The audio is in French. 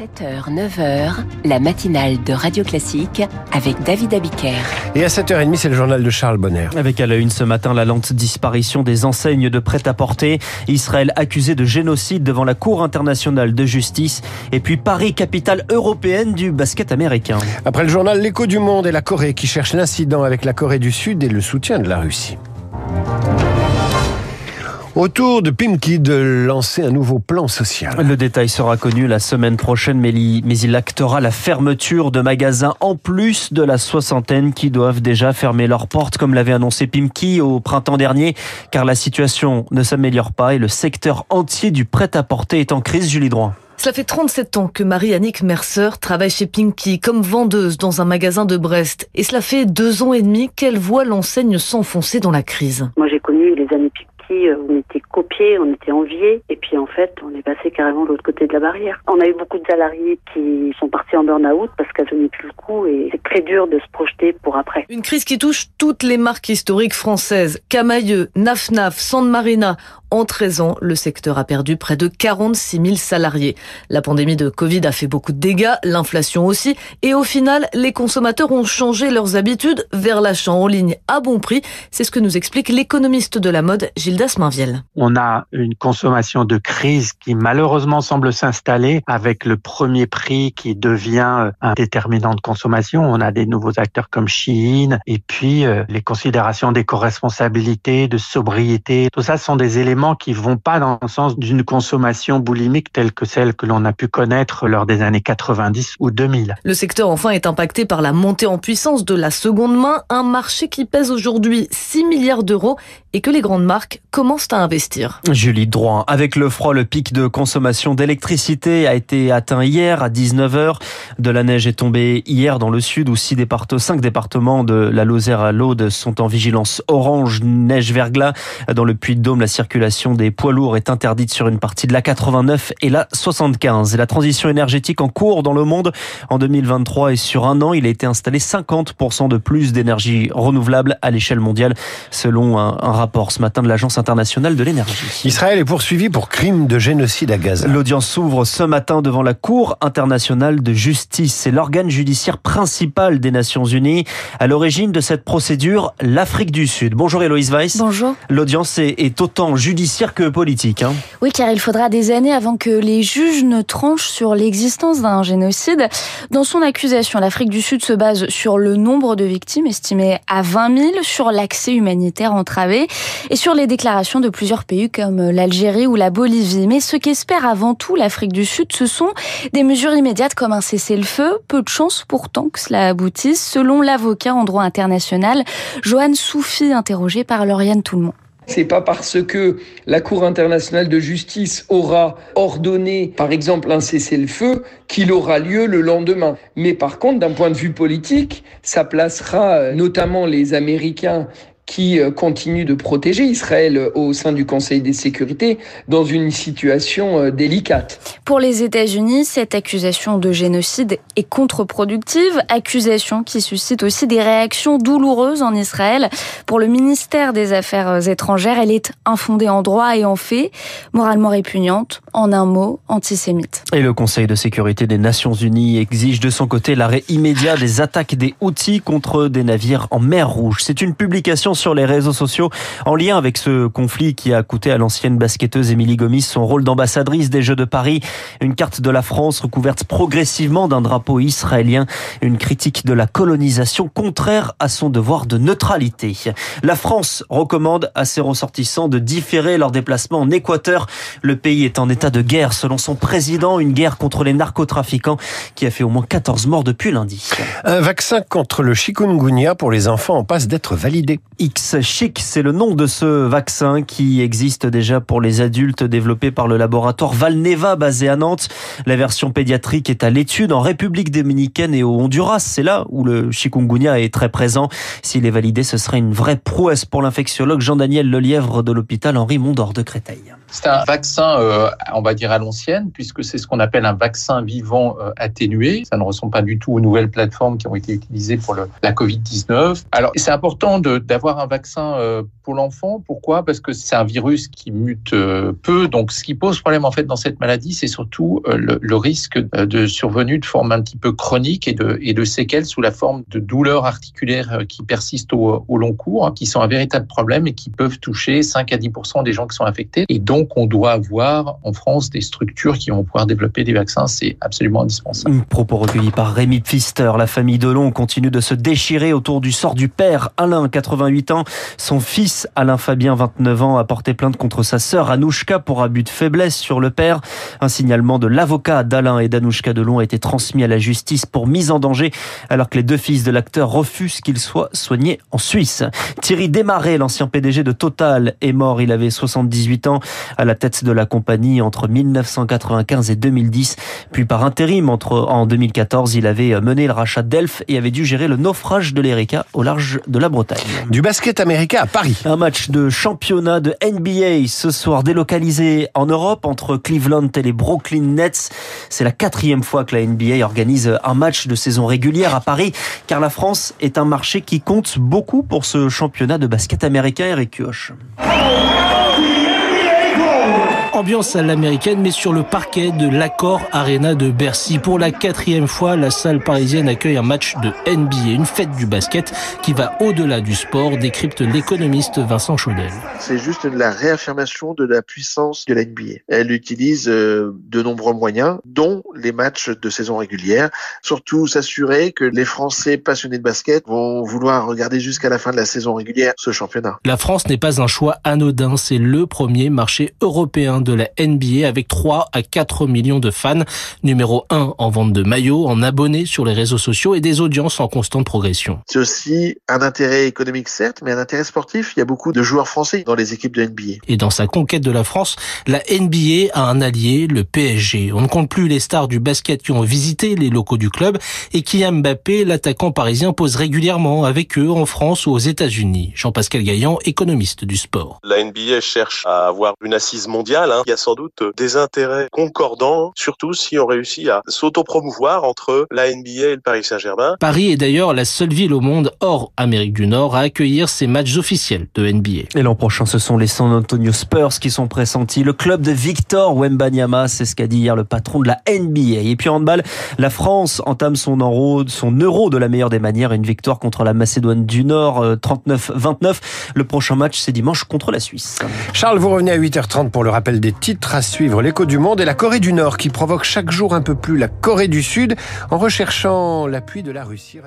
7h, 9h, la matinale de Radio Classique avec David Abiker. Et à 7h30, c'est le journal de Charles Bonner. Avec à la une ce matin la lente disparition des enseignes de prêt-à-porter, Israël accusé de génocide devant la Cour internationale de justice, et puis Paris, capitale européenne du basket américain. Après le journal L'écho du monde et la Corée qui cherche l'incident avec la Corée du Sud et le soutien de la Russie. Autour de Pimki de lancer un nouveau plan social. Le détail sera connu la semaine prochaine, mais il actera la fermeture de magasins en plus de la soixantaine qui doivent déjà fermer leurs portes, comme l'avait annoncé Pimki au printemps dernier, car la situation ne s'améliore pas et le secteur entier du prêt-à-porter est en crise, Julie Droit. Cela fait 37 ans que Marie-Annick Mercer travaille chez Pinky comme vendeuse dans un magasin de Brest. Et cela fait deux ans et demi qu'elle voit l'enseigne s'enfoncer dans la crise. Moi, j'ai connu les années euh, on était copiés, on était enviés, et puis en fait, on est passé carrément de l'autre côté de la barrière. On a eu beaucoup de salariés qui sont partis en burn-out parce qu'elles tenaient plus le coup, et c'est très dur de se projeter pour après. Une crise qui touche toutes les marques historiques françaises. Camailleux, Naf Naf, San Marina. En 13 ans, le secteur a perdu près de 46 000 salariés. La pandémie de Covid a fait beaucoup de dégâts, l'inflation aussi, et au final, les consommateurs ont changé leurs habitudes vers l'achat en ligne à bon prix. C'est ce que nous explique l'économiste de la mode Gildas Mainviel. On a une consommation de crise qui malheureusement semble s'installer avec le premier prix qui devient un déterminant de consommation. On a des nouveaux acteurs comme Shein et puis euh, les considérations d'éco-responsabilité, de sobriété. Tout ça sont des éléments qui vont pas dans le sens d'une consommation boulimique telle que celle que l'on a pu connaître lors des années 90 ou 2000. Le secteur enfin est impacté par la montée en puissance de la seconde main, un marché qui pèse aujourd'hui 6 milliards d'euros et que les grandes marques commencent à investir. Julie Droit, avec le froid, le pic de consommation d'électricité a été atteint hier à 19h. De la neige est tombée hier dans le sud où six départements, cinq départements de la Lozère à l'Aude sont en vigilance orange, neige verglas. Dans le Puy-de-Dôme, la circulation des poids lourds est interdite sur une partie de la 89 et la 75. Et la transition énergétique en cours dans le monde en 2023 et sur un an, il a été installé 50% de plus d'énergie renouvelable à l'échelle mondiale, selon un, rapport ce matin de l'Agence internationale de l'énergie. Israël est poursuivi pour crime de génocide à Gaza. L'audience s'ouvre ce matin devant la Cour internationale de justice. C'est l'organe judiciaire principal des Nations Unies. À l'origine de cette procédure, l'Afrique du Sud. Bonjour Héloïse Weiss. Bonjour. L'audience est, autant judiciaire judiciaire que politique. Hein. Oui, car il faudra des années avant que les juges ne tranchent sur l'existence d'un génocide. Dans son accusation, l'Afrique du Sud se base sur le nombre de victimes estimé à 20 000, sur l'accès humanitaire entravé et sur les déclarations de plusieurs pays comme l'Algérie ou la Bolivie. Mais ce qu'espère avant tout l'Afrique du Sud, ce sont des mesures immédiates comme un cessez-le-feu. Peu de chance pourtant que cela aboutisse, selon l'avocat en droit international Johan Soufi, interrogé par Lauriane Toulmont. C'est pas parce que la Cour internationale de justice aura ordonné, par exemple, un cessez-le-feu qu'il aura lieu le lendemain. Mais par contre, d'un point de vue politique, ça placera euh, notamment les Américains qui euh, continue de protéger Israël euh, au sein du Conseil des sécurités dans une situation euh, délicate. Pour les États-Unis, cette accusation de génocide est contre-productive, accusation qui suscite aussi des réactions douloureuses en Israël. Pour le ministère des Affaires étrangères, elle est infondée en droit et en fait, moralement répugnante, en un mot, antisémite. Et le Conseil de sécurité des Nations Unies exige de son côté l'arrêt immédiat des attaques des outils contre des navires en mer Rouge. C'est une publication sur les réseaux sociaux en lien avec ce conflit qui a coûté à l'ancienne basketteuse Émilie Gomis son rôle d'ambassadrice des Jeux de Paris. Une carte de la France recouverte progressivement d'un drapeau israélien. Une critique de la colonisation contraire à son devoir de neutralité. La France recommande à ses ressortissants de différer leur déplacement en Équateur. Le pays est en état de guerre selon son président, une guerre contre les narcotrafiquants qui a fait au moins 14 morts depuis lundi. Un vaccin contre le chikungunya pour les enfants en passe d'être validé. X-Chic, c'est le nom de ce vaccin qui existe déjà pour les adultes développé par le laboratoire Valneva basé à Nantes. La version pédiatrique est à l'étude en République dominicaine et au Honduras. C'est là où le chikungunya est très présent. S'il est validé, ce serait une vraie prouesse pour l'infectiologue Jean-Daniel Lelièvre de l'hôpital Henri Mondor de Créteil. C'est un vaccin, euh, on va dire à l'ancienne, puisque c'est ce qu'on appelle un vaccin vivant euh, atténué. Ça ne ressemble pas du tout aux nouvelles plateformes qui ont été utilisées pour la Covid-19. Alors, c'est important d'avoir avoir un vaccin euh, pour l'enfant. Pourquoi? Parce que c'est un virus qui mute euh, peu. Donc, ce qui pose problème en fait dans cette maladie, c'est surtout euh, le, risque de survenue de forme un petit peu chronique et de, séquelles sous la forme de douleurs articulaires qui persistent au, long cours, hein, qui sont un véritable problème et qui peuvent toucher 5 à 10 des gens qui sont infectés. Et donc, on doit avoir en France des structures qui vont pouvoir développer des vaccins. C'est absolument indispensable. Propos recueilli par Rémi Pfister. La famille Delon continue de se déchirer autour du sort du père Alain, 88 ans. Son fils Alain Fabien, 29 ans, a porté plainte contre sa sœur Anouchka pour abus de faiblesse sur le père. Un signalement de l'avocat d'Alain et d'Anouchka Delon a été transmis à la justice pour mise en danger alors que les deux fils de l'acteur refusent qu'il soit soigné en Suisse. Thierry Desmarais, l'ancien PDG de Total, est mort. Il avait 78 ans à la tête de la compagnie entre 1995 et 2010. Puis par intérim entre en 2014, il avait mené le rachat d'Elf et avait dû gérer le naufrage de l'Erika au large de la Bretagne. Basket à Paris. Un match de championnat de NBA ce soir délocalisé en Europe entre Cleveland et les Brooklyn Nets. C'est la quatrième fois que la NBA organise un match de saison régulière à Paris car la France est un marché qui compte beaucoup pour ce championnat de basket américain Eric Kioch. Ambiance à l'américaine, mais sur le parquet de l'Accord Arena de Bercy. Pour la quatrième fois, la salle parisienne accueille un match de NBA, une fête du basket qui va au-delà du sport, décrypte l'économiste Vincent Chaudel. C'est juste la réaffirmation de la puissance de la NBA. Elle utilise euh, de nombreux moyens, dont les matchs de saison régulière. Surtout s'assurer que les Français passionnés de basket vont vouloir regarder jusqu'à la fin de la saison régulière ce championnat. La France n'est pas un choix anodin, c'est le premier marché européen de de la NBA avec 3 à 4 millions de fans, numéro 1 en vente de maillots, en abonnés sur les réseaux sociaux et des audiences en constante progression. C'est aussi un intérêt économique certes, mais un intérêt sportif. Il y a beaucoup de joueurs français dans les équipes de NBA. Et dans sa conquête de la France, la NBA a un allié, le PSG. On ne compte plus les stars du basket qui ont visité les locaux du club et qui Mbappé, l'attaquant parisien, pose régulièrement avec eux en France ou aux États-Unis. Jean-Pascal Gaillan, économiste du sport. La NBA cherche à avoir une assise mondiale. Hein il y a sans doute des intérêts concordants, surtout si on réussit à s'autopromouvoir entre la NBA et le Paris Saint-Germain. Paris est d'ailleurs la seule ville au monde hors Amérique du Nord à accueillir ces matchs officiels de NBA. Et l'an prochain, ce sont les San Antonio Spurs qui sont pressentis. Le club de Victor Wembanyama, c'est ce qu'a dit hier le patron de la NBA. Et puis en handball, la France entame son euro, son euro de la meilleure des manières. Une victoire contre la Macédoine du Nord, 39-29. Euh, le prochain match, c'est dimanche contre la Suisse. Charles, vous revenez à 8h30 pour le rappel titres à suivre. L'écho du monde et la Corée du Nord qui provoque chaque jour un peu plus la Corée du Sud en recherchant l'appui de la Russie.